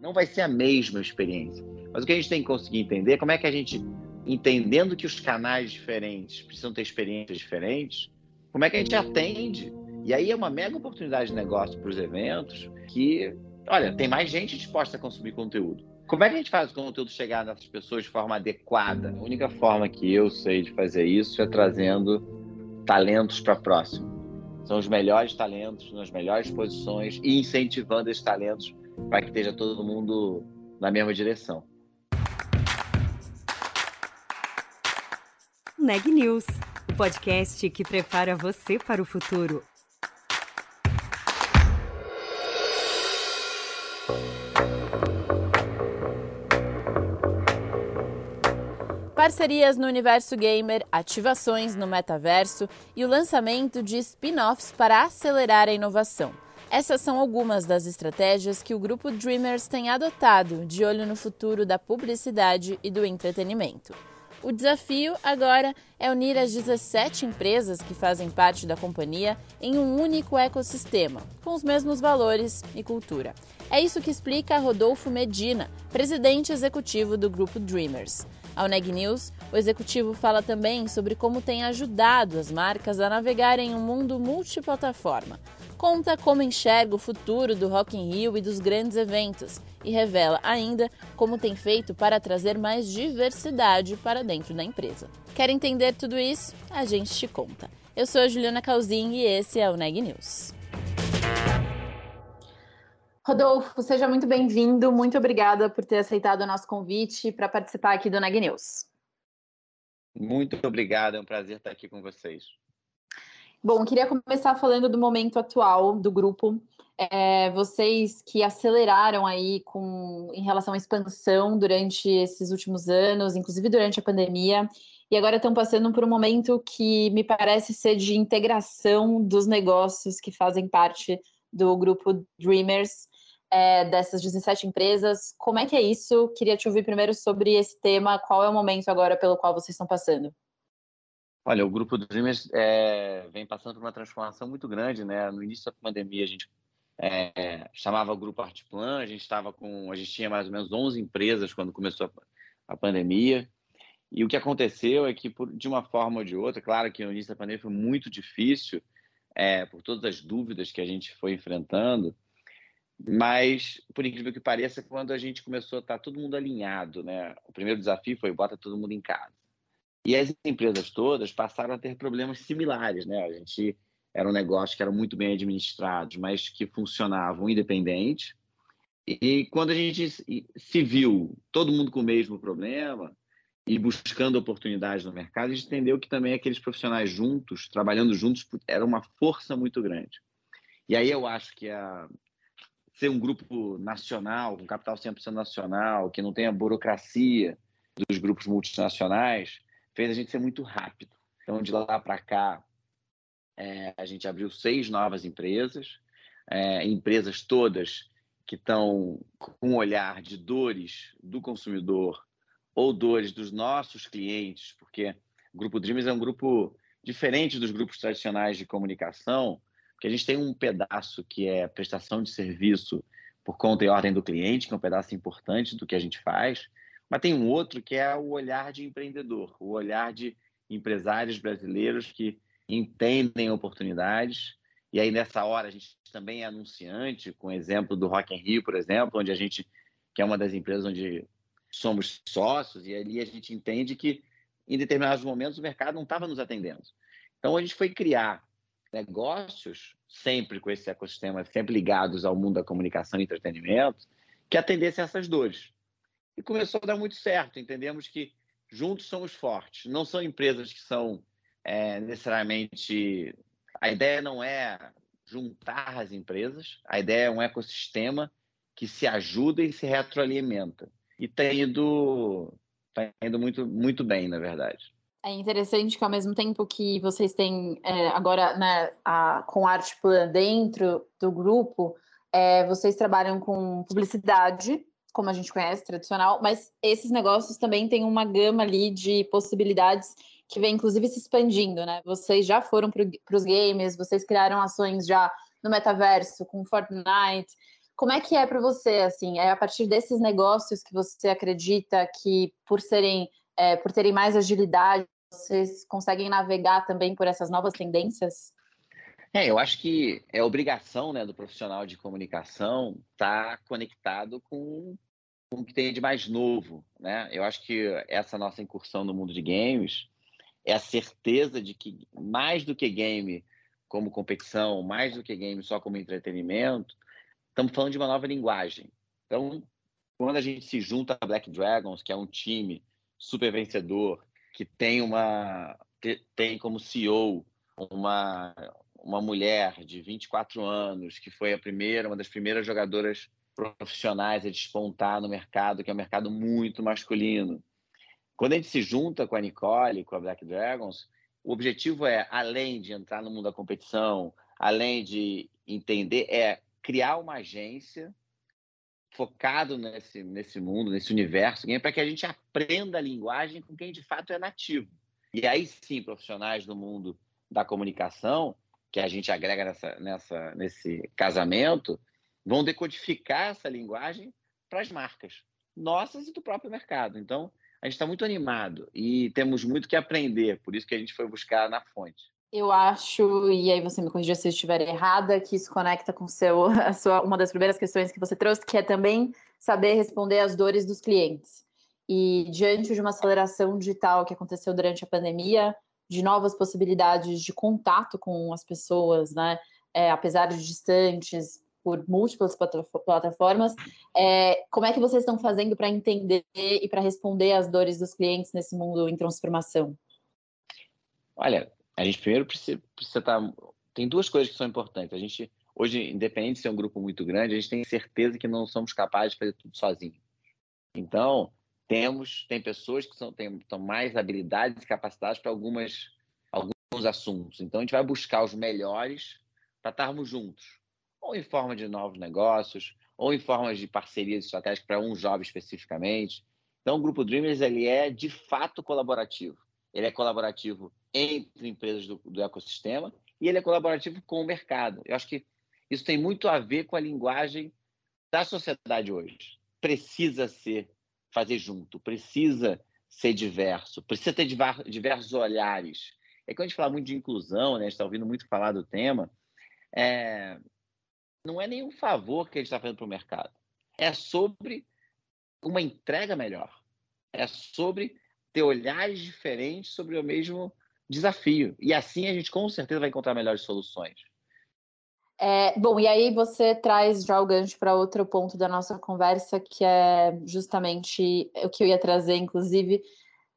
Não vai ser a mesma experiência. Mas o que a gente tem que conseguir entender é como é que a gente, entendendo que os canais diferentes precisam ter experiências diferentes, como é que a gente atende. E aí é uma mega oportunidade de negócio para os eventos que, olha, tem mais gente disposta a consumir conteúdo. Como é que a gente faz o conteúdo chegar nessas pessoas de forma adequada? A única forma que eu sei de fazer isso é trazendo talentos para próximo. São os melhores talentos nas melhores posições e incentivando esses talentos para que esteja todo mundo na mesma direção. Neg News, o podcast que prepara você para o futuro. parcerias no universo gamer, ativações no metaverso e o lançamento de spin-offs para acelerar a inovação. Essas são algumas das estratégias que o grupo Dreamers tem adotado de olho no futuro da publicidade e do entretenimento. O desafio agora é unir as 17 empresas que fazem parte da companhia em um único ecossistema, com os mesmos valores e cultura. É isso que explica Rodolfo Medina, presidente executivo do grupo Dreamers. Ao Neg News, o executivo fala também sobre como tem ajudado as marcas a navegar em um mundo multiplataforma. Conta como enxerga o futuro do Rock in Rio e dos grandes eventos e revela ainda como tem feito para trazer mais diversidade para dentro da empresa. Quer entender tudo isso? A gente te conta. Eu sou a Juliana Calzin e esse é o Neg News. Rodolfo, seja muito bem-vindo. Muito obrigada por ter aceitado o nosso convite para participar aqui do Neg News. Muito obrigado, é um prazer estar aqui com vocês. Bom, queria começar falando do momento atual do grupo. É, vocês que aceleraram aí com, em relação à expansão durante esses últimos anos, inclusive durante a pandemia, e agora estão passando por um momento que me parece ser de integração dos negócios que fazem parte do grupo Dreamers é, dessas 17 empresas. Como é que é isso? Queria te ouvir primeiro sobre esse tema. Qual é o momento agora pelo qual vocês estão passando? Olha, o grupo Dreamers é, vem passando por uma transformação muito grande, né? No início da pandemia, a gente é, chamava o grupo Artplan, a gente estava com, a gente tinha mais ou menos 11 empresas quando começou a, a pandemia. E o que aconteceu é que, por, de uma forma ou de outra, claro que no início da pandemia foi muito difícil, é, por todas as dúvidas que a gente foi enfrentando, mas, por incrível que pareça, quando a gente começou a estar todo mundo alinhado, né? O primeiro desafio foi bota todo mundo em casa. E as empresas todas passaram a ter problemas similares, né? A gente era um negócio que era muito bem administrado, mas que funcionavam independente. E quando a gente se viu todo mundo com o mesmo problema e buscando oportunidades no mercado, a gente entendeu que também aqueles profissionais juntos, trabalhando juntos, era uma força muito grande. E aí eu acho que a, ser um grupo nacional, com capital 100% nacional, que não tem a burocracia dos grupos multinacionais, fez a gente ser muito rápido. Então, de lá para cá, é, a gente abriu seis novas empresas, é, empresas todas que estão com um olhar de dores do consumidor ou dores dos nossos clientes, porque o Grupo Dreamers é um grupo diferente dos grupos tradicionais de comunicação, porque a gente tem um pedaço que é prestação de serviço por conta e ordem do cliente, que é um pedaço importante do que a gente faz, mas tem um outro que é o olhar de empreendedor, o olhar de empresários brasileiros que entendem oportunidades. E aí, nessa hora, a gente também é anunciante, com o exemplo do Rock in Rio, por exemplo, onde a gente, que é uma das empresas onde somos sócios, e ali a gente entende que, em determinados momentos, o mercado não estava nos atendendo. Então, a gente foi criar negócios, sempre com esse ecossistema, sempre ligados ao mundo da comunicação e entretenimento, que atendessem essas dores. E começou a dar muito certo. Entendemos que juntos somos fortes. Não são empresas que são é, necessariamente. A ideia não é juntar as empresas, a ideia é um ecossistema que se ajuda e se retroalimenta. E está indo, tá indo muito, muito bem, na verdade. É interessante que ao mesmo tempo que vocês têm é, agora né, a, com arte plan dentro do grupo, é, vocês trabalham com publicidade, como a gente conhece, tradicional, mas esses negócios também têm uma gama ali de possibilidades que vem inclusive se expandindo, né? Vocês já foram para os games, vocês criaram ações já no metaverso com Fortnite. Como é que é para você, assim, é a partir desses negócios que você acredita que por serem, é, por terem mais agilidade, vocês conseguem navegar também por essas novas tendências? É, eu acho que é obrigação né, do profissional de comunicação estar tá conectado com, com o que tem de mais novo. Né? Eu acho que essa nossa incursão no mundo de games é a certeza de que, mais do que game como competição, mais do que game só como entretenimento, estamos falando de uma nova linguagem. Então, quando a gente se junta a Black Dragons, que é um time super vencedor, que tem uma que tem como CEO uma uma mulher de 24 anos, que foi a primeira, uma das primeiras jogadoras profissionais a despontar no mercado, que é um mercado muito masculino. Quando a gente se junta com a Nicole, com a Black Dragons, o objetivo é, além de entrar no mundo da competição, além de entender, é criar uma agência focado nesse, nesse mundo, nesse universo, para que a gente aprenda a linguagem com quem de fato é nativo. E aí sim, profissionais do mundo da comunicação, que a gente agrega nessa, nessa, nesse casamento, vão decodificar essa linguagem para as marcas, nossas e do próprio mercado. Então, a gente está muito animado e temos muito que aprender, por isso que a gente foi buscar na fonte. Eu acho, e aí você me corrija se eu estiver errada, que isso conecta com seu, a sua, uma das primeiras questões que você trouxe, que é também saber responder às dores dos clientes. E diante de uma aceleração digital que aconteceu durante a pandemia, de novas possibilidades de contato com as pessoas, né? É, apesar de distantes, por múltiplas plataformas, é, como é que vocês estão fazendo para entender e para responder às dores dos clientes nesse mundo em transformação? Olha, a gente primeiro precisa, precisa estar. Tá, tem duas coisas que são importantes. A gente, hoje, independente de ser um grupo muito grande, a gente tem certeza que não somos capazes de fazer tudo sozinho. Então, temos, tem pessoas que são, têm, têm mais habilidades e capacidades para algumas, alguns assuntos. Então, a gente vai buscar os melhores para estarmos juntos, ou em forma de novos negócios, ou em formas de parcerias estratégicas para um jovem especificamente. Então, o Grupo Dreamers ele é de fato colaborativo. Ele é colaborativo entre empresas do, do ecossistema e ele é colaborativo com o mercado. Eu acho que isso tem muito a ver com a linguagem da sociedade hoje. Precisa ser fazer junto, precisa ser diverso, precisa ter diversos olhares. É que a gente fala muito de inclusão, né? a gente está ouvindo muito falar do tema, é... não é nenhum favor que gente está fazendo para o mercado. É sobre uma entrega melhor. É sobre ter olhares diferentes sobre o mesmo desafio. E assim a gente com certeza vai encontrar melhores soluções. É, bom, e aí você traz já o gancho para outro ponto da nossa conversa, que é justamente o que eu ia trazer, inclusive,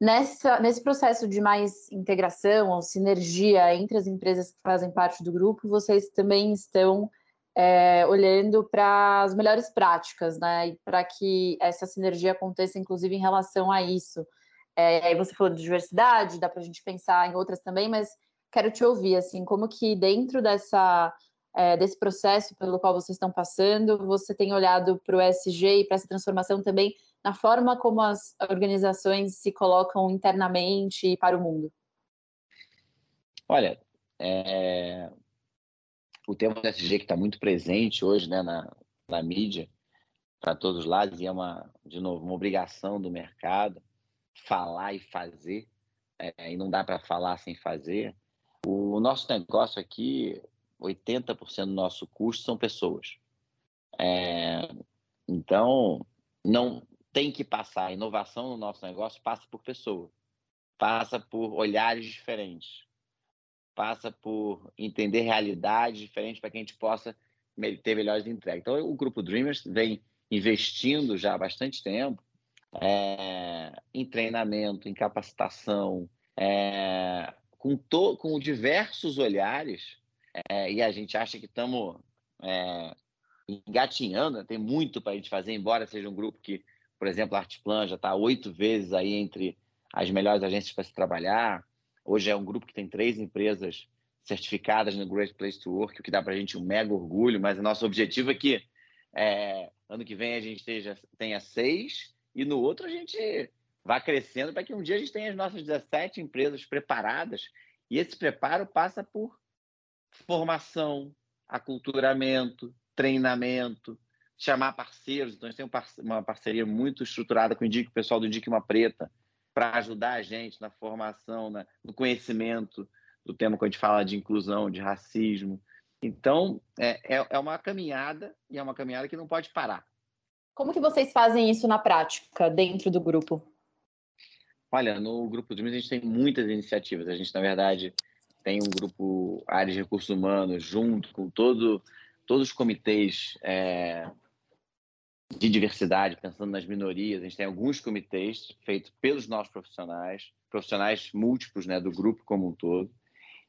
nessa, nesse processo de mais integração ou sinergia entre as empresas que fazem parte do grupo, vocês também estão é, olhando para as melhores práticas, né? E para que essa sinergia aconteça, inclusive, em relação a isso. É, aí você falou de diversidade, dá para a gente pensar em outras também, mas quero te ouvir, assim, como que dentro dessa, é, desse processo pelo qual vocês estão passando, você tem olhado para o ESG e para essa transformação também na forma como as organizações se colocam internamente e para o mundo? Olha, é... o tema do ESG que está muito presente hoje né, na, na mídia, para todos os lados, e é uma, de novo, uma obrigação do mercado falar e fazer, é, e não dá para falar sem fazer. O nosso negócio aqui, 80% do nosso custo são pessoas. É, então, não tem que passar. A inovação no nosso negócio passa por pessoa, passa por olhares diferentes, passa por entender realidades diferentes para que a gente possa ter melhores entregas. Então, o Grupo Dreamers vem investindo já há bastante tempo é, em treinamento, em capacitação, é, com, to, com diversos olhares, é, e a gente acha que estamos engatinhando, né? tem muito para a gente fazer, embora seja um grupo que, por exemplo, a Artplan já está oito vezes aí entre as melhores agências para se trabalhar. Hoje é um grupo que tem três empresas certificadas no Great Place to Work, o que dá para a gente um mega orgulho, mas o nosso objetivo é que é, ano que vem a gente esteja, tenha seis e no outro a gente vai crescendo para que um dia a gente tenha as nossas 17 empresas preparadas. E esse preparo passa por formação, aculturamento, treinamento, chamar parceiros. Então, a gente tem uma parceria muito estruturada com o, o pessoal do Indique Uma Preta para ajudar a gente na formação, na, no conhecimento do tema quando a gente fala de inclusão, de racismo. Então, é, é, é uma caminhada e é uma caminhada que não pode parar. Como que vocês fazem isso na prática, dentro do grupo? Olha, no grupo de a gente tem muitas iniciativas. A gente, na verdade, tem um grupo área de recursos humanos junto com todo, todos os comitês é, de diversidade, pensando nas minorias. A gente tem alguns comitês feitos pelos nossos profissionais, profissionais múltiplos né, do grupo como um todo.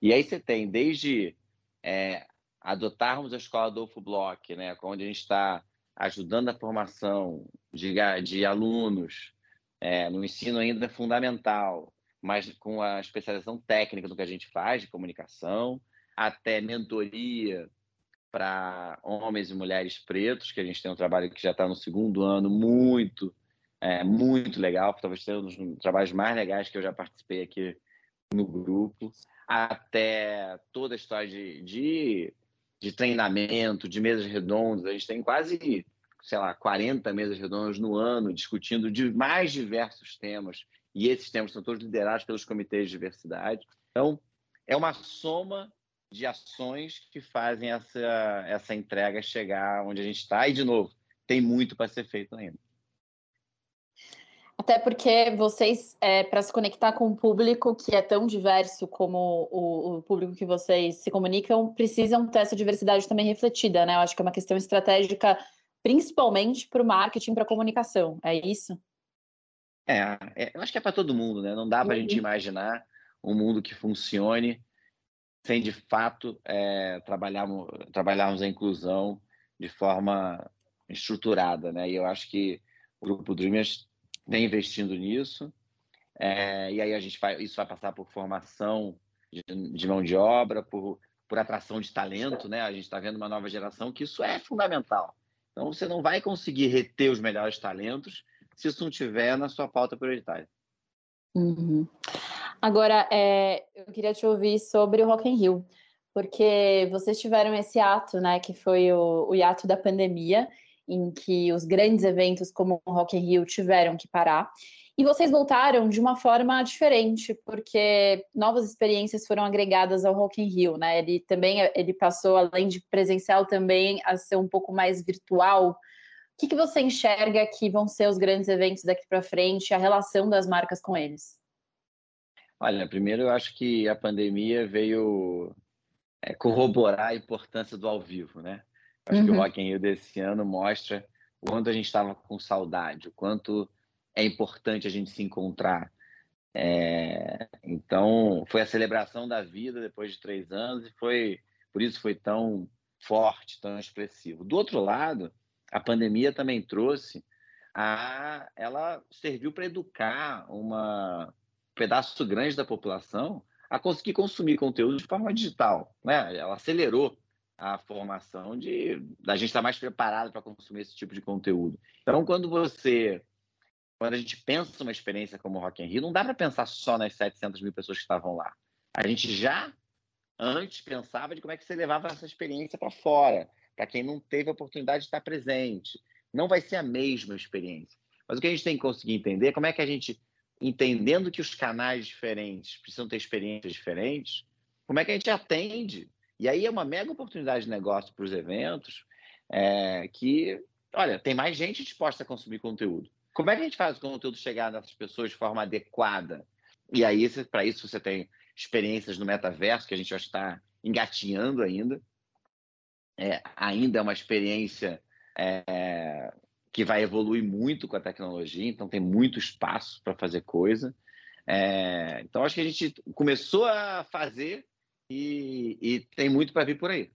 E aí você tem desde é, adotarmos a escola Adolfo Bloch, né, onde a gente está ajudando a formação de, de alunos é, no ensino ainda fundamental, mas com a especialização técnica do que a gente faz de comunicação, até mentoria para homens e mulheres pretos, que a gente tem um trabalho que já está no segundo ano, muito, é, muito legal, talvez seja um dos trabalhos mais legais que eu já participei aqui no grupo, até toda a história de, de, de treinamento, de mesas redondas, a gente tem quase, sei lá, 40 mesas redondas no ano, discutindo de mais diversos temas, e esses temas são todos liderados pelos comitês de diversidade. Então, é uma soma de ações que fazem essa, essa entrega chegar onde a gente está. E, de novo, tem muito para ser feito ainda. Até porque vocês, é, para se conectar com o público que é tão diverso como o, o, público que vocês se comunicam, precisam ter essa diversidade também refletida, né? Eu acho que é uma questão estratégica, principalmente para o marketing, para a comunicação. É isso? É, é, eu acho que é para todo mundo, né? Não dá para a gente uhum. imaginar um mundo que funcione sem de fato é, trabalharmos, trabalharmos a inclusão de forma estruturada, né? E eu acho que o grupo Dreamers tem investindo nisso. É, e aí a gente vai, isso vai passar por formação de, de, mão de obra, por, por atração de talento, né? A gente está vendo uma nova geração que isso é fundamental. Então você não vai conseguir reter os melhores talentos se isso não tiver na sua pauta prioritária. Uhum. Agora, é, eu queria te ouvir sobre o Rock in Rio, porque vocês tiveram esse ato, né, que foi o, o hiato da pandemia, em que os grandes eventos como o Rock in Rio tiveram que parar. E vocês voltaram de uma forma diferente, porque novas experiências foram agregadas ao Rock in Rio, né? Ele também ele passou além de presencial também a ser um pouco mais virtual. O que, que você enxerga que vão ser os grandes eventos daqui para frente, a relação das marcas com eles? Olha, primeiro eu acho que a pandemia veio é, corroborar a importância do ao vivo, né? Acho uhum. que o uhum. Rock in Rio desse ano mostra o quanto a gente estava com saudade, o quanto é importante a gente se encontrar. É, então, foi a celebração da vida depois de três anos e foi por isso foi tão forte, tão expressivo. Do outro lado, a pandemia também trouxe a, ela serviu para educar uma pedaço grande da população a conseguir consumir conteúdo de forma digital. Né? Ela acelerou a formação de da gente estar mais preparado para consumir esse tipo de conteúdo. Então, quando você quando a gente pensa uma experiência como o Rock in Rio, não dá para pensar só nas 700 mil pessoas que estavam lá. A gente já antes pensava de como é que você levava essa experiência para fora, para quem não teve a oportunidade de estar presente. Não vai ser a mesma experiência. Mas o que a gente tem que conseguir entender é como é que a gente entendendo que os canais diferentes precisam ter experiências diferentes, como é que a gente atende? E aí é uma mega oportunidade de negócio para os eventos, é, que, olha, tem mais gente disposta a consumir conteúdo. Como é que a gente faz o conteúdo chegar nessas pessoas de forma adequada? E aí, para isso, você tem experiências no metaverso, que a gente já está engatinhando ainda. É, ainda é uma experiência é, que vai evoluir muito com a tecnologia, então tem muito espaço para fazer coisa. É, então acho que a gente começou a fazer e, e tem muito para vir por aí.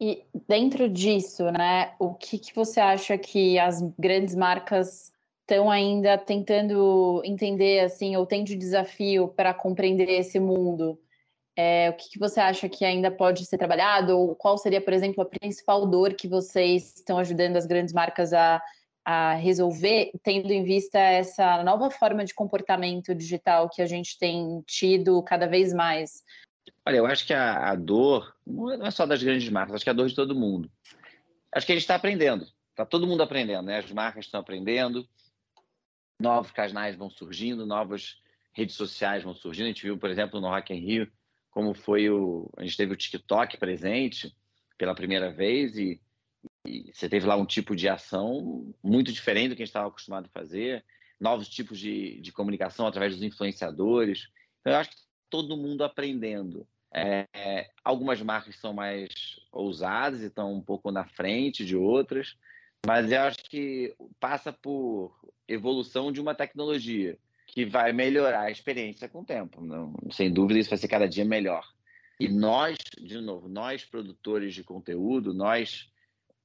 E dentro disso, né, o que, que você acha que as grandes marcas estão ainda tentando entender, assim, ou tem de desafio para compreender esse mundo? É, o que, que, você acha que ainda pode ser trabalhado? Ou qual seria, por exemplo, a principal dor que vocês estão ajudando as grandes marcas a, a resolver, tendo em vista essa nova forma de comportamento digital que a gente tem tido cada vez mais? Olha, eu acho que a, a dor não é só das grandes marcas, acho que é a dor de todo mundo. Acho que a gente está aprendendo. tá todo mundo aprendendo, né? As marcas estão aprendendo, novos canais vão surgindo, novas redes sociais vão surgindo. A gente viu, por exemplo, no Rock in Rio, como foi o... A gente teve o TikTok presente pela primeira vez e, e você teve lá um tipo de ação muito diferente do que a gente estava acostumado a fazer, novos tipos de, de comunicação através dos influenciadores. Então, eu acho que todo mundo aprendendo. É, algumas marcas são mais ousadas e estão um pouco na frente de outras, mas eu acho que passa por evolução de uma tecnologia que vai melhorar a experiência com o tempo. Não, sem dúvida, isso vai ser cada dia melhor. E nós, de novo, nós produtores de conteúdo, nós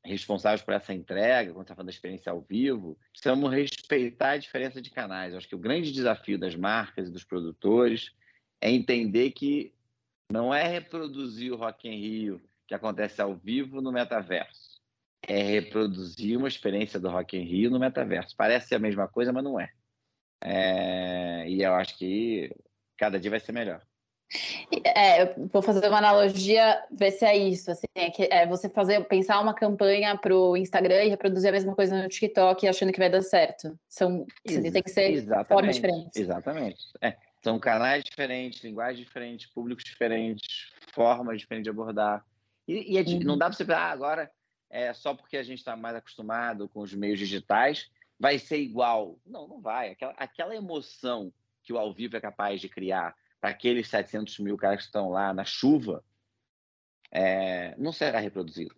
responsáveis por essa entrega, quando está falando da experiência ao vivo, precisamos respeitar a diferença de canais. Eu acho que o grande desafio das marcas e dos produtores é entender que não é reproduzir o Rock in Rio que acontece ao vivo no metaverso. É reproduzir uma experiência do Rock in Rio no metaverso. Parece a mesma coisa, mas não é. É... E eu acho que cada dia vai ser melhor. É, vou fazer uma analogia, ver se é isso. Assim, é, que, é você fazer, pensar uma campanha para o Instagram e reproduzir a mesma coisa no TikTok achando que vai dar certo. São, Ex tem que ser formas diferentes. Exatamente. É, são canais diferentes, linguagens diferentes, públicos diferentes, formas diferentes de abordar. E, e é, uhum. não dá para você falar, ah, agora é só porque a gente está mais acostumado com os meios digitais, vai ser igual. Não, não vai. Aquela, aquela emoção que o ao vivo é capaz de criar para aqueles 700 mil caras que estão lá na chuva, é, não será reproduzido.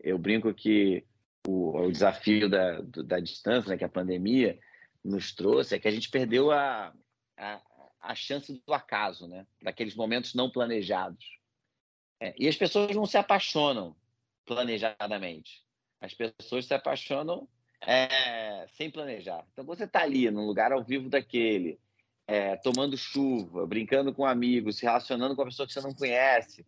Eu brinco que o, o desafio da, da distância, né, que a pandemia nos trouxe, é que a gente perdeu a, a, a chance do acaso, né? daqueles momentos não planejados. É, e as pessoas não se apaixonam planejadamente. As pessoas se apaixonam é, sem planejar. Então, você está ali, num lugar ao vivo daquele, é, tomando chuva, brincando com amigos, se relacionando com a pessoa que você não conhece.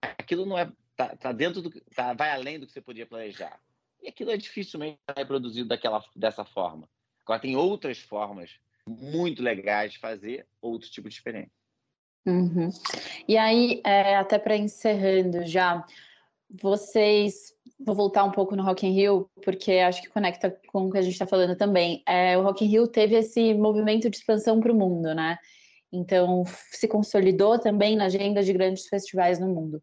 Aquilo não é tá, tá dentro do tá, vai além do que você podia planejar. E aquilo é dificilmente reproduzido daquela dessa forma. Agora tem outras formas muito legais de fazer outro tipo de experiência. Uhum. E aí, é, até para encerrando já, vocês vou voltar um pouco no Rock in Rio, porque acho que conecta com o que a gente está falando também. É, o Rock in Rio teve esse movimento de expansão para o mundo, né? Então, se consolidou também na agenda de grandes festivais no mundo.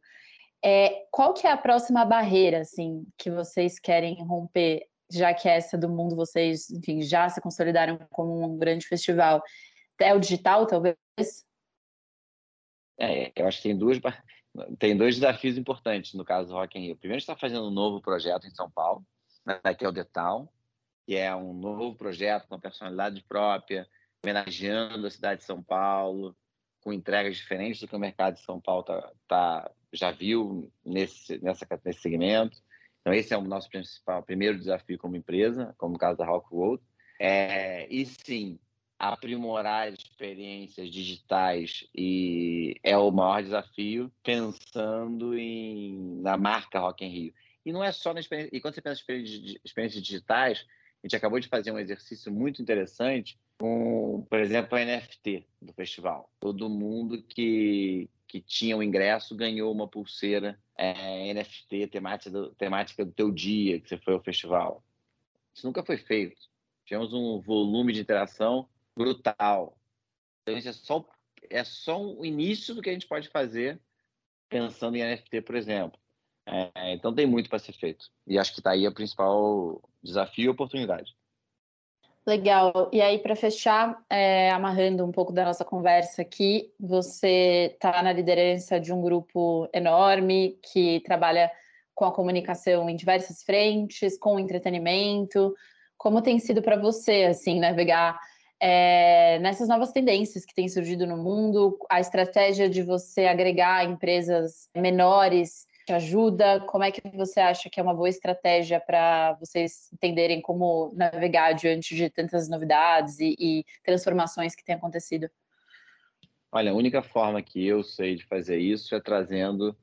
É, qual que é a próxima barreira, assim, que vocês querem romper, já que essa do mundo vocês, enfim, já se consolidaram como um grande festival? É o digital, talvez? É, eu acho que tem duas tem dois desafios importantes no caso do Rock in Rio. Primeiro, está fazendo um novo projeto em São Paulo, né, que é o Detal, que é um novo projeto com personalidade própria, homenageando a cidade de São Paulo, com entregas diferentes do que o mercado de São Paulo tá, tá já viu nesse, nessa, nesse segmento. Então, esse é o nosso principal, primeiro desafio como empresa, como no caso da Rock World. É, e sim, aprimorar experiências digitais e é o maior desafio pensando em na marca Rock in Rio. E não é só na experiência, e quando você pensa em experiências digitais, a gente acabou de fazer um exercício muito interessante com, por exemplo, a NFT do festival. Todo mundo que, que tinha o ingresso ganhou uma pulseira é, NFT temática do, temática do teu dia que você foi ao festival. Isso nunca foi feito. Tivemos um volume de interação brutal. Então, isso é só, é só o início do que a gente pode fazer pensando em NFT, por exemplo. É, então, tem muito para ser feito. E acho que está aí o principal desafio e oportunidade. Legal. E aí, para fechar, é, amarrando um pouco da nossa conversa aqui, você está na liderança de um grupo enorme que trabalha com a comunicação em diversas frentes, com entretenimento. Como tem sido para você, assim, navegar é, nessas novas tendências que têm surgido no mundo, a estratégia de você agregar empresas menores te ajuda? Como é que você acha que é uma boa estratégia para vocês entenderem como navegar diante de tantas novidades e, e transformações que têm acontecido? Olha, a única forma que eu sei de fazer isso é trazendo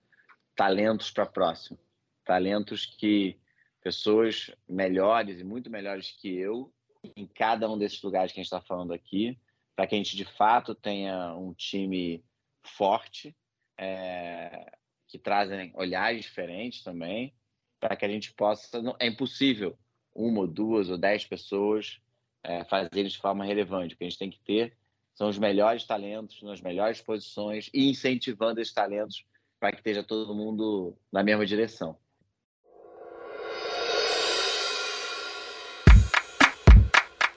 talentos para próximo. Talentos que pessoas melhores e muito melhores que eu em cada um desses lugares que a gente está falando aqui, para que a gente de fato tenha um time forte, é, que trazem olhares diferentes também, para que a gente possa. Não, é impossível uma ou duas ou dez pessoas é, fazerem de forma relevante. O que a gente tem que ter são os melhores talentos nas melhores posições e incentivando esses talentos para que esteja todo mundo na mesma direção.